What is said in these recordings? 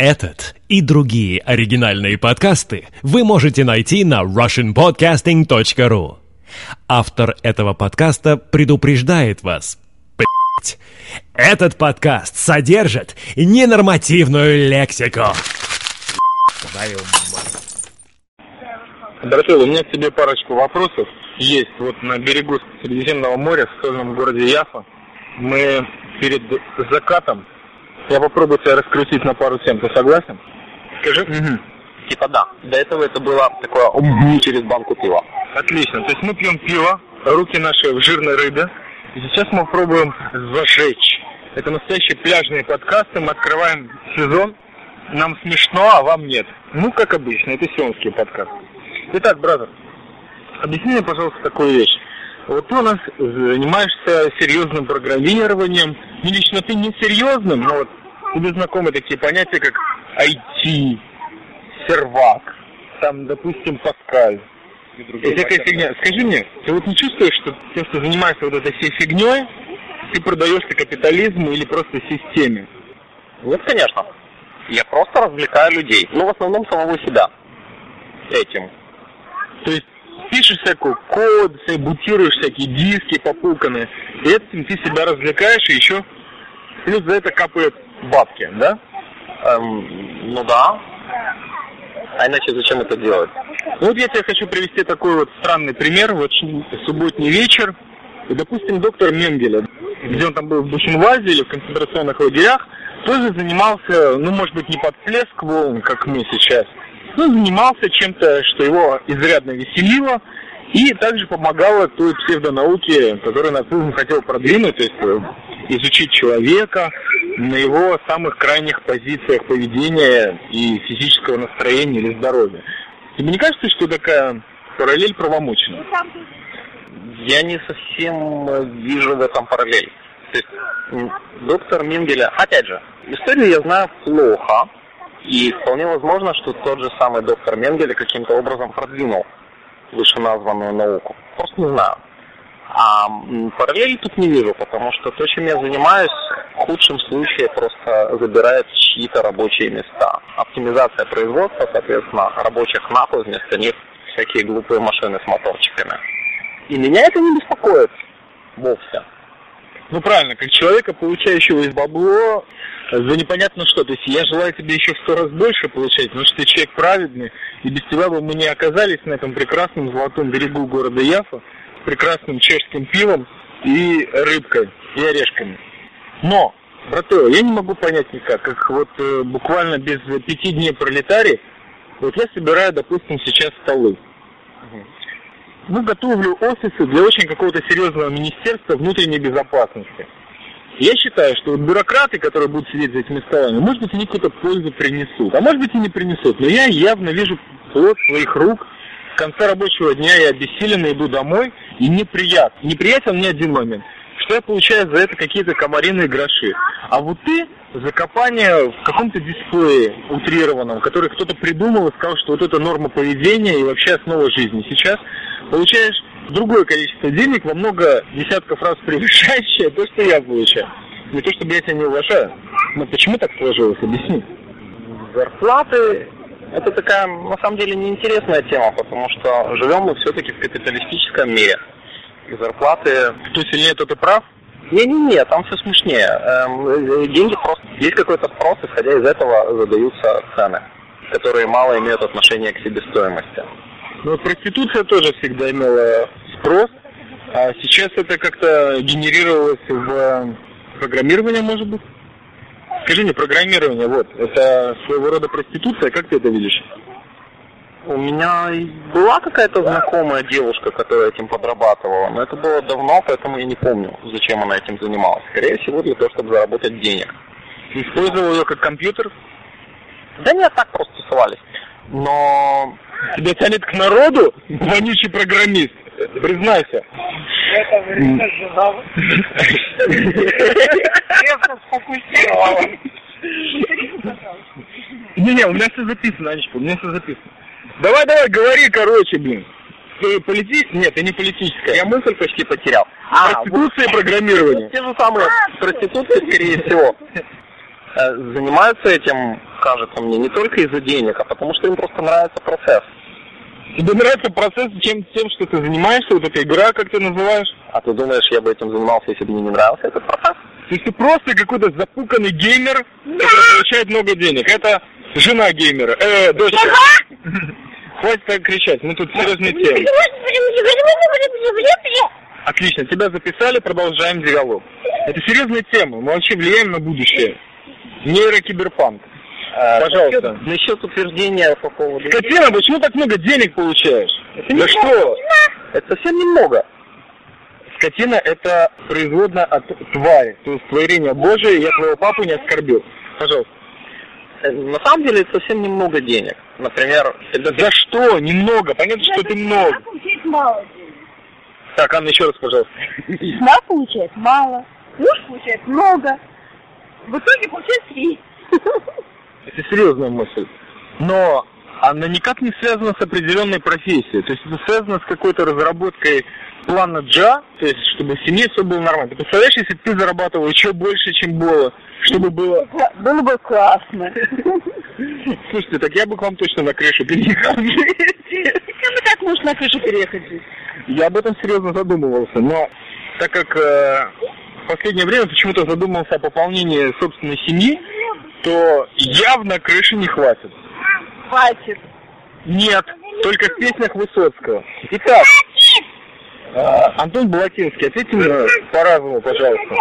Этот и другие оригинальные подкасты вы можете найти на russianpodcasting.ru. Автор этого подкаста предупреждает вас. «Блядь, Этот подкаст содержит ненормативную лексику. Дорогой, у меня к тебе парочку вопросов есть. Вот на берегу Средиземного моря, в северном городе Яфа, мы перед закатом, я попробую тебя раскрутить на пару тем, ты согласен? Скажи. Типа да. До этого это было такое «ум» через банку пива. Отлично. То есть мы пьем пиво, руки наши в жирной рыбе. И сейчас мы пробуем зажечь. Это настоящие пляжные подкасты. Мы открываем сезон. Нам смешно, а вам нет. Ну, как обычно, это сионские подкасты. Итак, бразер, объясни мне, пожалуйста, такую вещь. Вот ты у нас занимаешься серьезным программированием. Не лично ты не серьезным, но вот тебе знакомы такие понятия, как IT, сервак, там, допустим, Паскаль. И всякая фигня. Скажи мне, ты вот не чувствуешь, что тем, что занимаешься вот этой всей фигней, ты продаешься капитализму или просто системе? Нет, конечно. Я просто развлекаю людей. Ну, в основном самого себя. Этим. То есть пишешь всякую код, бутируешь всякие диски попуканные, и этим ты себя развлекаешь, и еще плюс за это капают бабки, да? Эм, ну да. А иначе зачем это делать? Ну вот я тебе хочу привести такой вот странный пример. Вот субботний вечер, и, допустим, доктор Менгеля, где он там был в Бухенвальде или в концентрационных лагерях, тоже занимался, ну, может быть, не под плеск волн, как мы сейчас, но занимался чем-то, что его изрядно веселило, и также помогало той псевдонауке, которую нацизм хотел продвинуть, то есть э, изучить человека на его самых крайних позициях поведения и физического настроения или здоровья. Тебе не кажется, что такая параллель правомочна? Я не совсем э, вижу в этом параллель. То есть доктор Менгеля, опять же, историю я знаю плохо, и вполне возможно, что тот же самый доктор Менгеля каким-то образом продвинул вышеназванную науку. Просто не знаю. А параллели тут не вижу, потому что то, чем я занимаюсь, в худшем случае просто забирает чьи-то рабочие места. Оптимизация производства, соответственно, рабочих нахуй, вместо них всякие глупые машины с моторчиками. И меня это не беспокоит вовсе. Ну правильно, как человека, получающего из бабло за непонятно что. То есть я желаю тебе еще в сто раз больше получать, потому что ты человек праведный, и без тебя бы мы не оказались на этом прекрасном золотом берегу города Яфа, прекрасным чешским пивом и рыбкой, и орешками. Но, братуя, я не могу понять никак, как вот э, буквально без пяти дней пролетарий, вот я собираю, допустим, сейчас столы. Ну, готовлю офисы для очень какого-то серьезного министерства внутренней безопасности. Я считаю, что вот бюрократы, которые будут сидеть за этими столами, может быть, они какую-то пользу принесут, а может быть и не принесут. Но я явно вижу плод своих рук. В конце рабочего дня я обессиленно иду домой, и неприятно. Неприятен мне один момент, что я получаю за это какие-то комариные гроши. А вот ты за копание в каком-то дисплее утрированном, который кто-то придумал и сказал, что вот это норма поведения и вообще основа жизни. Сейчас получаешь другое количество денег, во много десятков раз превышающее то, что я получаю. Не то, чтобы я тебя не уважаю, но почему так сложилось, объясни. Зарплаты – это такая, на самом деле, неинтересная тема, потому что живем мы все-таки в капиталистическом мире. И зарплаты... Кто сильнее, тот и прав? Не-не-не, там все смешнее. Эм, э, деньги просто... Есть какой-то спрос, исходя из этого задаются цены, которые мало имеют отношение к себестоимости. Ну, проституция тоже всегда имела спрос, а сейчас это как-то генерировалось в э, программирование, может быть? Скажи мне, программирование, вот, это своего рода проституция, как ты это видишь? У меня была какая-то знакомая девушка, которая этим подрабатывала, но это было давно, поэтому я не помню, зачем она этим занималась. Скорее всего, для того, чтобы заработать денег. Ты использовал ее как компьютер? Да нет, так просто тусовались. Но Тебя тянет к народу, вонючий программист? Признайся. Это время жена. Крепко сфокусировала. Не-не, у меня все записано, Анечка, у меня все записано. Давай, давай, говори, короче, блин. Ты полити... Нет, ты не политическая. я мысль почти потерял. Проституция и программирование. Те же самые проституции, скорее всего, э, занимаются этим кажется мне, не только из-за денег, а потому что им просто нравится процесс. Тебе нравится процесс чем, тем, что ты занимаешься, вот эта игра, как ты называешь? А ты думаешь, я бы этим занимался, если бы мне не нравился этот процесс? То есть ты просто какой-то запуканный геймер, который получает много денег. Это жена геймера, э, дочка. Хватит так кричать, мы тут серьезные темы. Отлично, тебя записали, продолжаем диалог. Это серьезная тема, мы вообще влияем на будущее. Нейрокиберпанк. А, Пожалуйста. Насчет, насчет утверждения по поводу... Скотина, почему так много денег получаешь? Да что? Это совсем немного. Скотина это производно от твари, то есть творение Божие, я твоего папу не оскорбил. Пожалуйста. Э, На самом деле это совсем немного денег. Например, ты- За что? Немного. Понятно, что ты много. Она получает мало денег. Так, Анна, еще раз, пожалуйста. Жена получает мало, муж получает много. В итоге получает три. Это серьезная мысль. Но она никак не связана с определенной профессией. То есть это связано с какой-то разработкой плана Джа, то есть чтобы в семье все было нормально. Ты представляешь, если бы ты зарабатывал еще больше, чем было, чтобы было... Было бы классно. Слушайте, так я бы к вам точно на крышу переехал. Как можно на крышу переехать жить? Я об этом серьезно задумывался, но так как э, в последнее время почему-то задумался о пополнении собственной семьи, то явно крыши не хватит. Хватит. Нет, только в песнях Высоцкого. Итак, э, Антон Балатинский, ответьте мне по-разному, пожалуйста.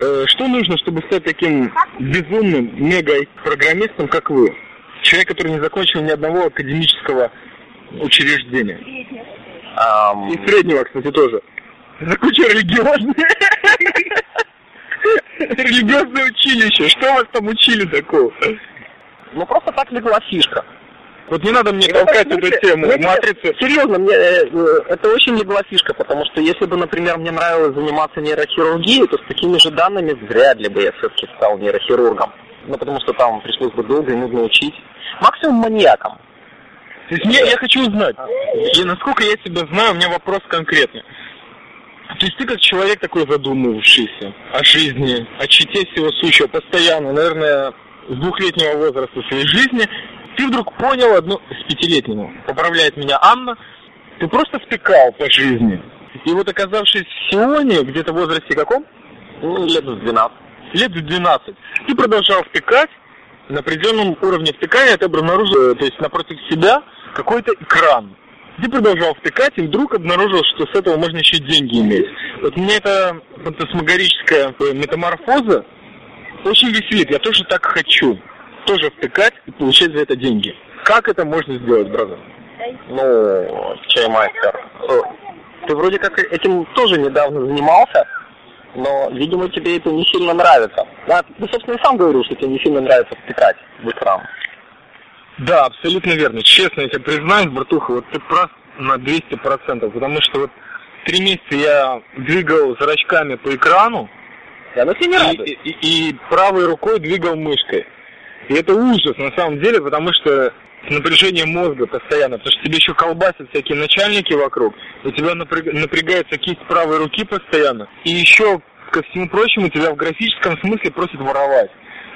Э, Что нужно, чтобы стать таким безумным мега-программистом, как вы? Человек, который не закончил ни одного академического учреждения. ам, И среднего, кстати, тоже. За куча религиозное. Религиозное училище. Что вас там учили такого? Ну просто так легла фишка. Вот не надо мне толкать эту тему. Матрица. Серьезно, мне э, э, это очень легла фишка, потому что если бы, например, мне нравилось заниматься нейрохирургией, то с такими же данными вряд ли бы я все-таки стал нейрохирургом. Ну, потому что там пришлось бы долго и нудно учить. Максимум маньяком. То есть мне, я хочу узнать, и насколько я тебя знаю, у меня вопрос конкретный. То есть ты как человек такой задумывавшийся о жизни, о чите всего сущего, постоянно, наверное, с двухлетнего возраста своей жизни, ты вдруг понял одну, с пятилетнего, поправляет меня Анна, ты просто втыкал по жизни. И вот оказавшись в Сионе, где-то в возрасте каком? Ну, лет с 12. лет в 12, ты продолжал втыкать, на определенном уровне втыкания ты обнаружил, э, то есть напротив себя какой-то экран. Ты продолжал втыкать и вдруг обнаружил, что с этого можно еще деньги иметь. Вот меня эта фантасмагорическая э, метаморфоза очень веселит. Я тоже так хочу. Тоже втыкать и получать за это деньги. Как это можно сделать, бразер? Ну, чаймастер. Э, Ты вроде как этим тоже недавно занимался, но, видимо, тебе это не сильно нравится. Да, ты, собственно, сам говорил, что тебе не сильно нравится втыкать в экран. Да, абсолютно верно. Честно, я тебе признаюсь, братуха, вот ты прав на 200%, потому что вот три месяца я двигал зрачками по экрану И оно тебе не и, радует. и- и правой рукой двигал мышкой. И это ужас на самом деле, потому что напряжение мозга постоянно, потому что тебе еще колбасят всякие начальники вокруг, у тебя напряг- напрягается кисть правой руки постоянно, и еще, ко всему прочему, тебя в графическом смысле просят воровать.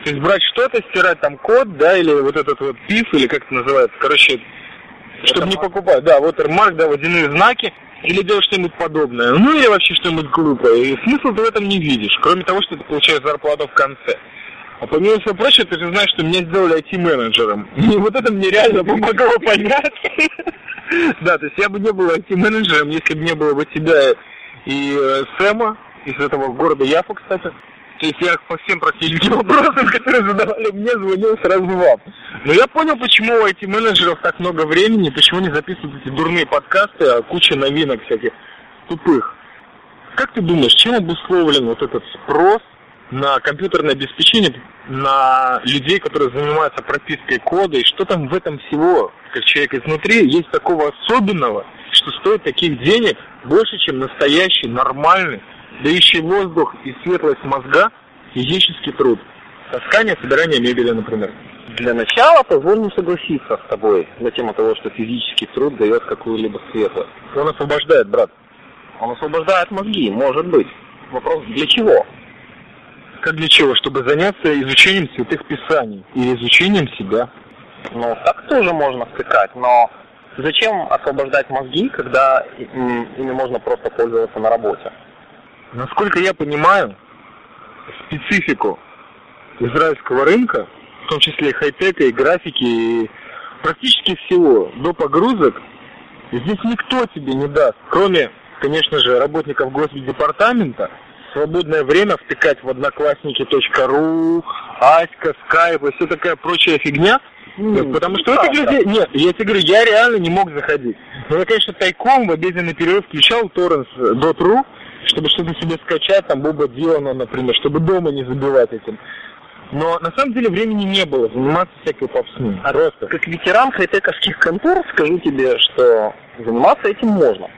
То есть брать что-то, стирать там код, да, или вот этот вот пиф, или как это называется, короче, чтобы не покупать, да, watermark, да, водяные знаки, или делать что-нибудь подобное, ну или вообще что-нибудь глупое. И смысл ты в этом не видишь, кроме того, что ты получаешь зарплату в конце. А помимо всего прочего, ты же знаешь, что меня сделали IT-менеджером. И вот это мне реально помогло понять. Да, то есть я бы не был IT-менеджером, если бы не было бы тебя и э, Сэма, из этого города Яфа, кстати. То есть я по всем практически вопросам, которые задавали мне, звонил сразу вам. Но я понял, почему у IT-менеджеров так много времени, почему они записывают эти дурные подкасты, а куча новинок всяких тупых. Как ты думаешь, чем обусловлен вот этот спрос на компьютерное обеспечение, на людей, которые занимаются пропиской кода, и что там в этом всего, как человек изнутри, есть такого особенного, что стоит таких денег больше, чем настоящий, нормальный, дающий воздух и светлость мозга физический труд. Таскание, собирание мебели, например. Для начала позволь мне согласиться с тобой на тему того, что физический труд дает какую-либо светлость. Он освобождает, брат. Он освобождает мозги, может быть. Вопрос, для чего? Как для чего? Чтобы заняться изучением святых писаний или изучением себя. Ну, так тоже можно втыкать, но зачем освобождать мозги, когда ими можно просто пользоваться на работе? Насколько я понимаю, специфику израильского рынка, в том числе и хай-тека, и графики, и практически всего, до погрузок, здесь никто тебе не даст, кроме, конечно же, работников Госдепартамента, свободное время втыкать в одноклассники.ру, Аська, Скайп и все такая прочая фигня, М, потому что да, этих людей... Нет, я тебе говорю, я реально не мог заходить. Но я, конечно, тайком в обеденный перерыв включал torrents.ru, чтобы что-то себе скачать, там, Боба Дилана, например, чтобы дома не забивать этим. Но на самом деле времени не было заниматься всякой попсной. А Просто. Как ветеран хай-тековских контор скажу тебе, что заниматься этим можно.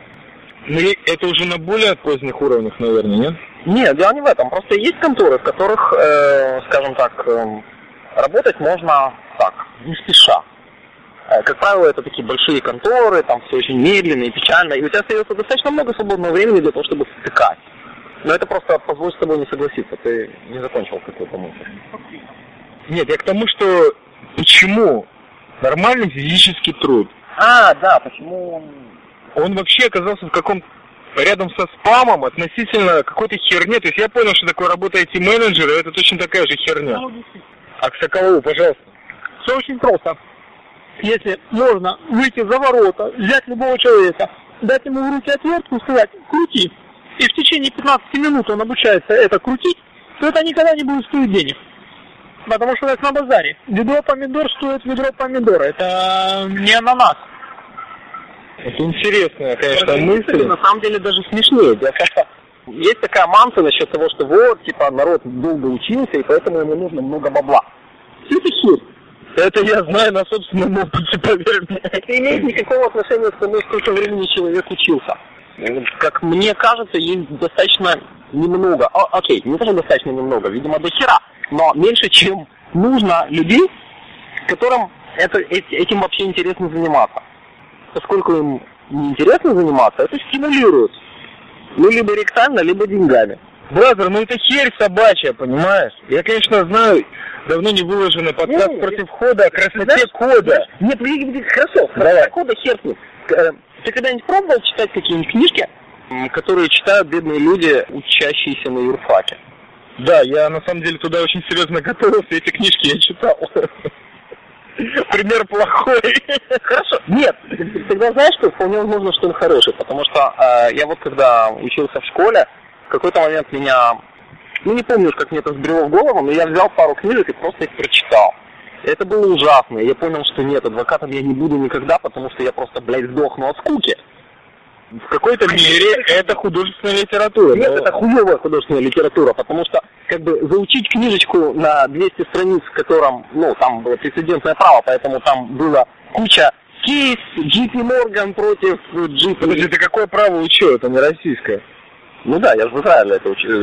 Ну, и это уже на более поздних уровнях, наверное, нет? Нет, дело не в этом. Просто есть конторы, в которых, э, скажем так, эм, работать можно так, не спеша. Э, Как правило, это такие большие конторы, там все очень медленно и печально, и у тебя остается достаточно много свободного времени для того, чтобы втыкать. Но это просто позволь с тобой не согласиться, ты не закончил какую-то мысль. Нет, я к тому, что почему нормальный физический труд, А, да, почему... он вообще оказался в каком рядом со спамом относительно какой-то херни. То есть я понял, что такое работа IT-менеджера, это точно такая же херня. А к Соколову, пожалуйста. Все очень просто. Если можно выйти за ворота, взять любого человека, дать ему в руки отвертку и сказать «крути», и в течение 15 минут он обучается это крутить, то это никогда не будет стоить денег. Потому что это на базаре. Ведро помидор стоит ведро помидора. Это не ананас. Это интересная, конечно, мысль. На самом деле даже смешнее. Есть такая манта насчет того, что вот, типа, народ долго учился, и поэтому ему нужно много бабла. Все это херь. Это я знаю на собственном опыте, поверь мне. Это имеет никакого отношения к тому, сколько времени человек учился. Как мне кажется, есть достаточно немного, о, окей, не тоже достаточно немного, видимо, до хера, но меньше, чем нужно людей, которым это, эти- этим вообще интересно заниматься. Поскольку им не интересно заниматься, это стимулирует. Ну, либо ректально, либо деньгами. Brother, ну это херь собачья, понимаешь? Я, конечно, знаю давно не выложенный подкаст Не-не, против хода о красоте Знаешь, кода. знаешь, Нет, подожди, подожди, хорошо, Давай. кода хер с ним. Э, Ты когда-нибудь пробовал читать какие-нибудь книжки, которые читают бедные люди, учащиеся на юрфаке? Да, я на самом деле туда очень серьезно готовился, эти книжки я читал. Пример плохой. Хорошо. Нет, тогда знаешь, что вполне возможно, что он хороший, потому что э, я вот когда учился в школе, какой-то момент меня, ну не помню уж, как мне это взбрело в голову, но я взял пару книжек и просто их прочитал. И Это было ужасно. Я понял, что нет, адвокатом я не буду никогда, потому что я просто, блядь, сдохну от скуки. В какой-то мере это художественная литература. Нет, но- это хуевая художественная литература, потому что как бы заучить книжечку на 200 страниц, в котором, ну, там было прецедентное право, поэтому там было куча кейс, JP Morgan против JP... Подожди, ты какое право учил? Это не российское. Ну да, я же в Израиле это учил.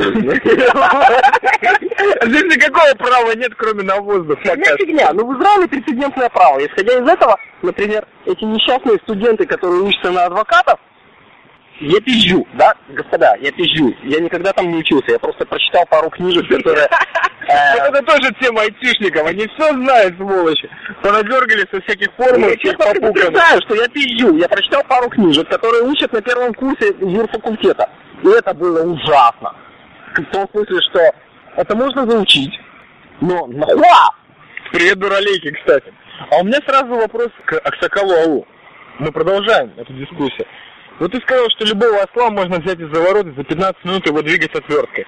Здесь никакого права нет, кроме на воздух. Фигня, фигня. Ну, в Израиле прецедентное право. Исходя из этого, например, эти несчастные студенты, которые учатся на адвокатов, я пизжу, да, господа, я пизжу. Я никогда там не учился, я просто прочитал пару книжек, которые... э, Вот это тоже тема айтишников, они все знают, сволочи. Понадергали со всяких формул, Я всех честно попуганов. признаю, что я пизжу. Я прочитал пару книжек, которые учат на первом курсе юрфакультета. И это было ужасно. В том смысле, что это можно заучить, но нахуя? Привет, дуралейки, кстати. А у меня сразу вопрос к Аксакалу Алу. Мы продолжаем эту дискуссию. Вот ты сказал, что любого осла можно взять из-за ворот и за 15 минут его двигать отверткой.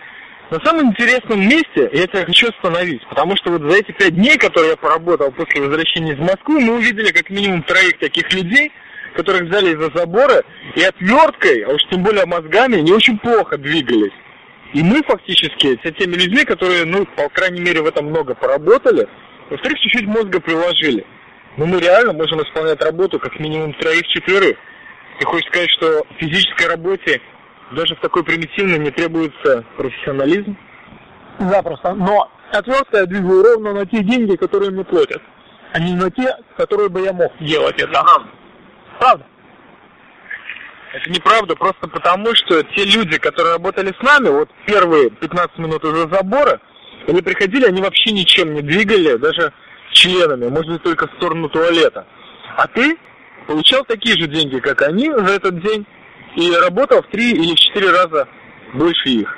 На самом интересном месте я тебя хочу остановить, потому что вот за эти пять дней, которые я поработал после возвращения из Москвы, мы увидели как минимум троих таких людей, которых взяли из-за забора и отверткой, а уж тем более мозгами, не очень плохо двигались. И мы фактически, с теми людьми, которые, ну, по крайней мере, в этом много поработали, во-вторых, чуть-чуть мозга приложили. Но мы реально можем исполнять работу как минимум троих-четверых. Ты хочешь сказать, что в физической работе даже в такой примитивной не требуется профессионализм? Запросто. Но отвертка я двигаю ровно на те деньги, которые мне платят, а не на те, которые бы я мог делать это. Правда. Это неправда, просто потому, что те люди, которые работали с нами, вот первые 15 минут из-за забора, Они приходили, они вообще ничем не двигали, даже членами, может быть, только в сторону туалета. А ты получал такие же деньги, как они за этот день, и работал в три или в четыре раза больше их.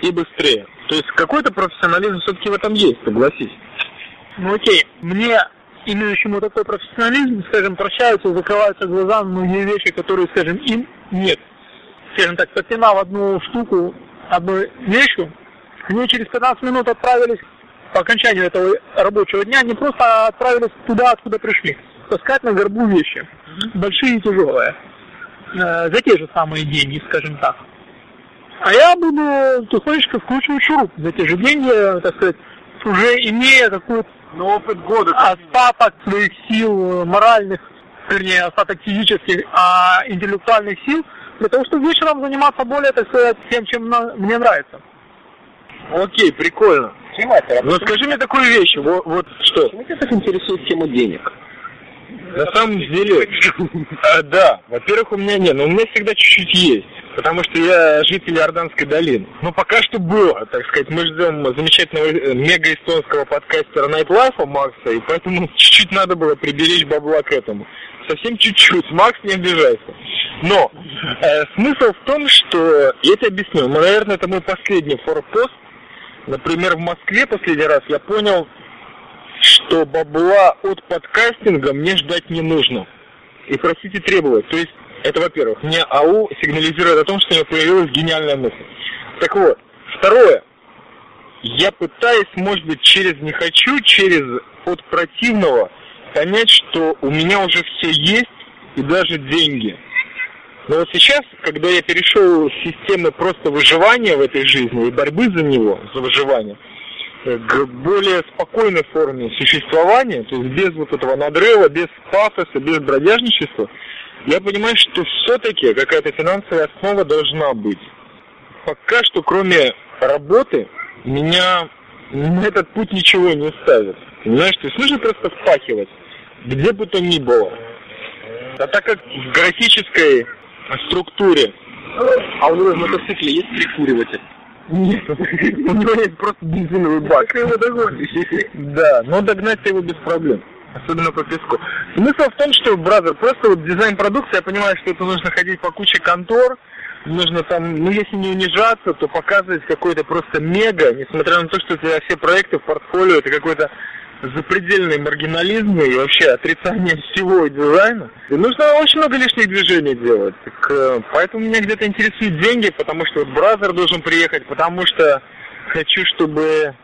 И быстрее. То есть какой-то профессионализм все-таки в этом есть, согласись. Ну окей, мне, имеющему такой профессионализм, скажем, прощаются закрываются глаза на многие вещи, которые, скажем, им нет. Скажем так, подпинав одну штуку одной вещью, они через 15 минут отправились по окончанию этого рабочего дня, не просто отправились туда, откуда пришли, таскать на горбу вещи, большие и тяжелые, э, за те же самые деньги, скажем так. А я буду тихонечко вкручивать шуруп за те же деньги, так сказать, уже имея какой-то Но опыт года. остаток своих сил э, моральных, вернее, остаток физических, а интеллектуальных сил, для того, чтобы вечером заниматься более, так сказать, тем, чем на- мне нравится. Окей, прикольно. Но скажи мне такую вещь, вот, вот что. Почему тебя так интересует тема денег? На самом деле, а, да, во-первых, у меня нет, но у меня всегда чуть-чуть есть, потому что я житель Иорданской долины. Но пока что было, так сказать, мы ждем замечательного э, мега-эстонского подкастера Найтлайфа Макса, и поэтому чуть-чуть надо было приберечь бабла к этому. Совсем чуть-чуть, Макс, не обижайся. Но э, смысл в том, что, я тебе объясню, ну, наверное, это мой последний форпост, Например, в Москве последний раз я понял, что бабла от подкастинга мне ждать не нужно. И просить и требовать. То есть, это во-первых, мне АУ сигнализирует о том, что у меня появилась гениальная мысль. Так вот, второе. Я пытаюсь, может быть, через не хочу, через от противного понять, что у меня уже все есть и даже деньги. Но вот сейчас, когда я перешел с системы просто выживания в этой жизни и борьбы за него, за выживание, э, к более спокойной форме существования, то есть без вот этого надрыва, без пафоса, без бродяжничества, я понимаю, что все-таки какая-то финансовая основа должна быть. Пока что, кроме работы, меня на этот путь ничего не ставит. Понимаешь, то есть нужно просто впахивать, где бы то ни было. А так как в графической структуре А у него в мотоцикле есть прикуриватель? нет, у него есть просто бензиновый бак. Ты его догонишь. Да, но догнать его без проблем. Особенно по песку. Смысл в том, что, бразер, просто вот дизайн продукции, я понимаю, что это нужно ходить по куче контор, нужно там, ну если не унижаться, то показывать какой-то просто мега, несмотря на то, что у тебя все проекты в портфолио, это какой-то запредельный маргинализм и вообще отрицание всего дизайна. И нужно очень много лишних движений делать. Так, э, поэтому меня где-то интересуют деньги, потому что вот бразер должен приехать, потому что хочу, чтобы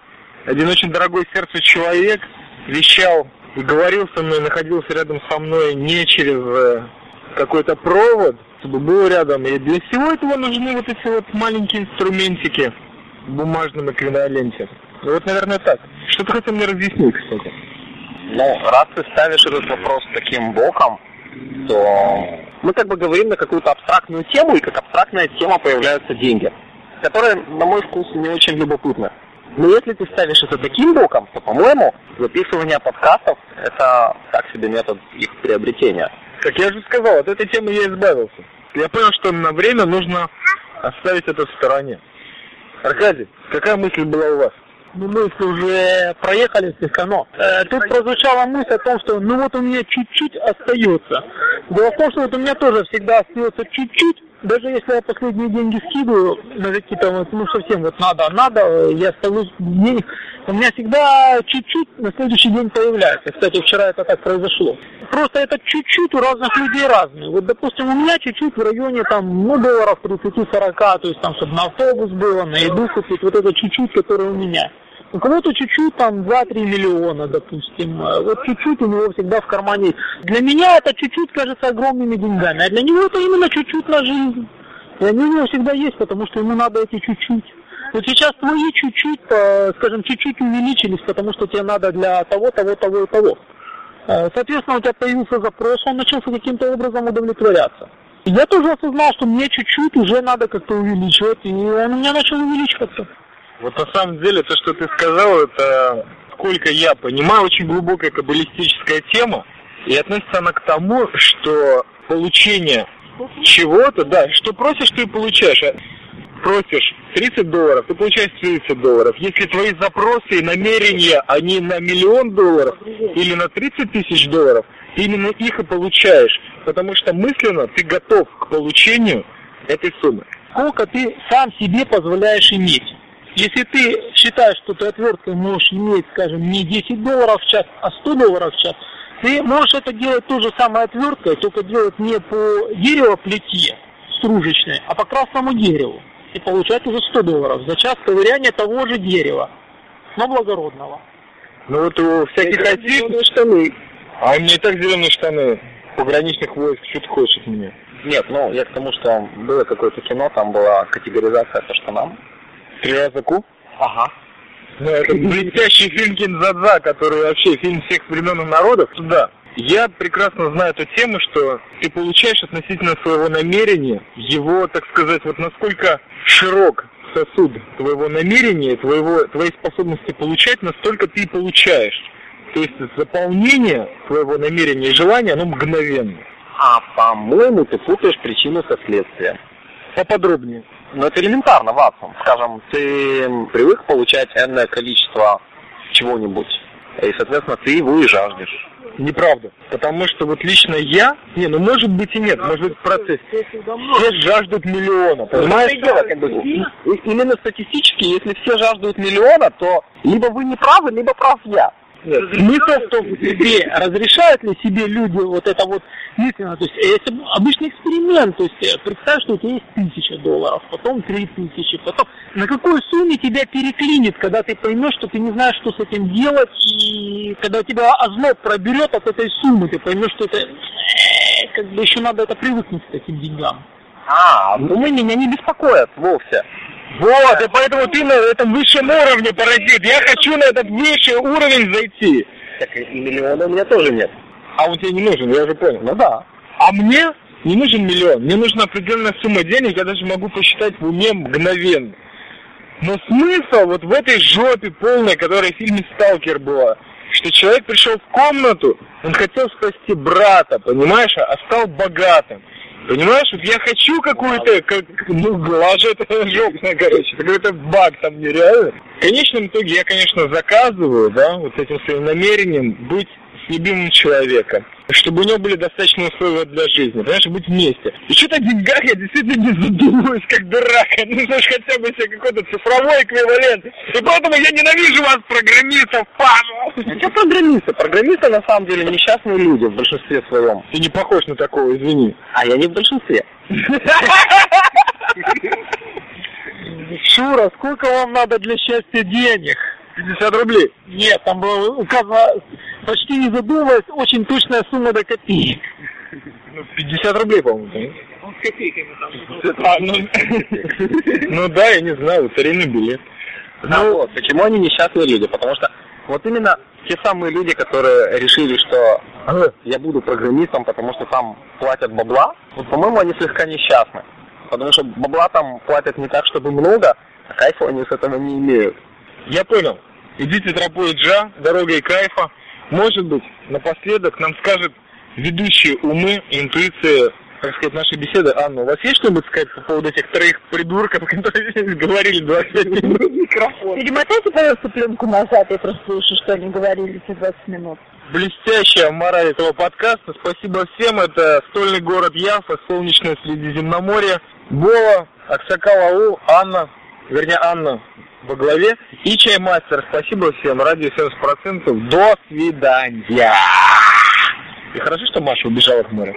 один очень дорогой сердцу человек вещал говорил со мной, находился рядом со мной не через э, какой-то провод, чтобы был рядом. И для всего этого нужны вот эти вот маленькие инструментики в бумажном эквиваленте. Ну вот, наверное, так. Что ты хотел мне разъяснить, кстати? Ну, раз ты ставишь этот вопрос таким боком, то мы как бы говорим на какую-то абстрактную тему, и как абстрактная тема появляются деньги, которые, на мой вкус, не очень любопытны. Но если ты ставишь это таким боком, то, по-моему, записывание подкастов – это так себе метод их приобретения. Как я же сказал, от этой темы я избавился. Я понял, что на время нужно оставить это в стороне. Аркадий, какая мысль была у вас? Ну, мы уже проехали слегка, но э, тут прозвучала мысль о том, что ну вот у меня чуть-чуть остается. Дело в том, что вот у меня тоже всегда остается чуть-чуть, даже если я последние деньги скидываю на какие-то, ну совсем вот надо, надо, э, я ставлю денег, у меня всегда чуть-чуть на следующий день появляется. Кстати, вчера это так произошло. Просто это чуть-чуть у разных людей разные. Вот, допустим, у меня чуть-чуть в районе там, ну, долларов 30-40, то есть там, чтобы на автобус было, на еду купить, вот это чуть-чуть, которое у меня. У кого-то чуть-чуть там 2-3 миллиона, допустим. Вот чуть-чуть у него всегда в кармане. Для меня это чуть-чуть кажется огромными деньгами, а для него это именно чуть-чуть на жизнь. И они у него всегда есть, потому что ему надо эти чуть-чуть. Вот сейчас твои чуть-чуть, э, скажем, чуть-чуть увеличились, потому что тебе надо для того, того, того и того. Э, Соответственно, у тебя появился запрос, он начался каким-то образом удовлетворяться. Я тоже осознал, что мне чуть-чуть уже надо как-то увеличивать, и он у меня начал увеличиваться. Вот на самом деле то, что ты сказал, это, сколько я понимаю, очень глубокая каббалистическая тема. И относится она к тому, что получение чего-то, да, что просишь, что и получаешь. А просишь 30 долларов, ты получаешь 30 долларов. Если твои запросы и намерения, они на миллион долларов или на 30 тысяч долларов, ты именно их и получаешь. Потому что мысленно ты готов к получению этой суммы. Сколько ты сам себе позволяешь иметь? Если ты считаешь, что ты отверткой можешь иметь, скажем, не 10 долларов в час, а 100 долларов в час, ты можешь это делать то же самое отверткой, только делать не по деревоплите стружечной, а по красному дереву. И получать уже 100 долларов за час ковыряния того же дерева, но благородного. Ну вот у всяких айтишных штаны. А у меня и так зеленые штаны пограничных войск. Что ты хочешь от меня? Нет, ну, я к тому, что было какое-то кино, там была категоризация по штанам. Три раза куб? Ага. Ну, это блестящий фильм Кинзадза, который вообще фильм всех времен и народов. Да. Я прекрасно знаю эту тему, что ты получаешь относительно своего намерения, его, так сказать, вот насколько широк сосуд твоего намерения, твоего, твоей способности получать, настолько ты и получаешь. То есть заполнение твоего намерения и желания, оно мгновенно. А, по-моему, ты путаешь причину со следствием. Поподробнее. Ну, это элементарно, Ватсон. Скажем, ты привык получать энное количество чего-нибудь, и, соответственно, ты его и жаждешь. Неправда. Потому что вот лично я, не, ну может быть и нет, может быть процесс. Все жаждут миллиона, понимаешь? Понимаешь, дело, как бы, именно статистически, если все жаждут миллиона, то либо вы не правы, либо прав я. Нет. Смысл в том, себе, разрешают ли себе люди вот это вот мысленно, то есть это обычный эксперимент, то есть э, представь, что у тебя есть тысяча долларов, потом три тысячи, потом на какой сумме тебя переклинит, когда ты поймешь, что ты не знаешь, что с этим делать, и когда тебя озноб проберет от этой суммы, ты поймешь, что это э, как бы еще надо это привыкнуть к этим деньгам. А, ну меня не беспокоят вовсе. Вот, и поэтому ты на этом высшем уровне паразит. Я хочу на этот высший уровень зайти. Так и миллиона у меня тоже нет. А он тебе не нужен, я уже понял. Ну да. А мне не нужен миллион. Мне нужна определенная сумма денег, я даже могу посчитать в уме мгновенно. Но смысл вот в этой жопе полной, которая в фильме «Сталкер» была, что человек пришел в комнату, он хотел спасти брата, понимаешь, а стал богатым. Понимаешь, вот я хочу какую-то, как, ну, глажа это жопная, короче, какой-то баг там нереально. В конечном итоге я, конечно, заказываю, да, вот с этим своим намерением быть любимым человеком, чтобы у него были достаточные условия для жизни, понимаешь, быть вместе. И что-то о деньгах я действительно не задумываюсь, как дурак. Нужно же хотя бы себе какой-то цифровой эквивалент. И поэтому я ненавижу вас, программистов, Паша. Что программисты? Программисты на самом деле несчастные люди в большинстве своем. Ты не похож на такого, извини. А я не в большинстве. Шура, сколько вам надо для счастья денег? 50 рублей. Нет, там было указано, почти не задумываясь, очень точная сумма до копеек. Ну, 50 рублей, по-моему. да? Он с копейками там. А, ну, ну да, я не знаю, лотерейный билет. Ну вот, почему они несчастные люди? Потому что вот именно те самые люди, которые решили, что я буду программистом, потому что там платят бабла, вот, по-моему, они слегка несчастны. Потому что бабла там платят не так, чтобы много, а кайфа они с этого не имеют. Я понял. Идите тропой Джа, дорогой кайфа. Может быть, напоследок нам скажет ведущие умы и интуиция, так сказать, нашей беседы. Анна, у вас есть что-нибудь сказать по поводу этих троих придурков, которые здесь говорили 25 минут? Микрофон. Перемотайте, пожалуйста, пленку назад, я просто слышу, что они говорили эти 20 минут. Блестящая мораль этого подкаста. Спасибо всем. Это стольный город Яфа, солнечное Средиземноморье. Бола, Аксакал Аул, Анна, вернее Анна во главе и Чаймастер. Спасибо всем. Радио 70%. До свидания. И хорошо, что Маша убежала к морю.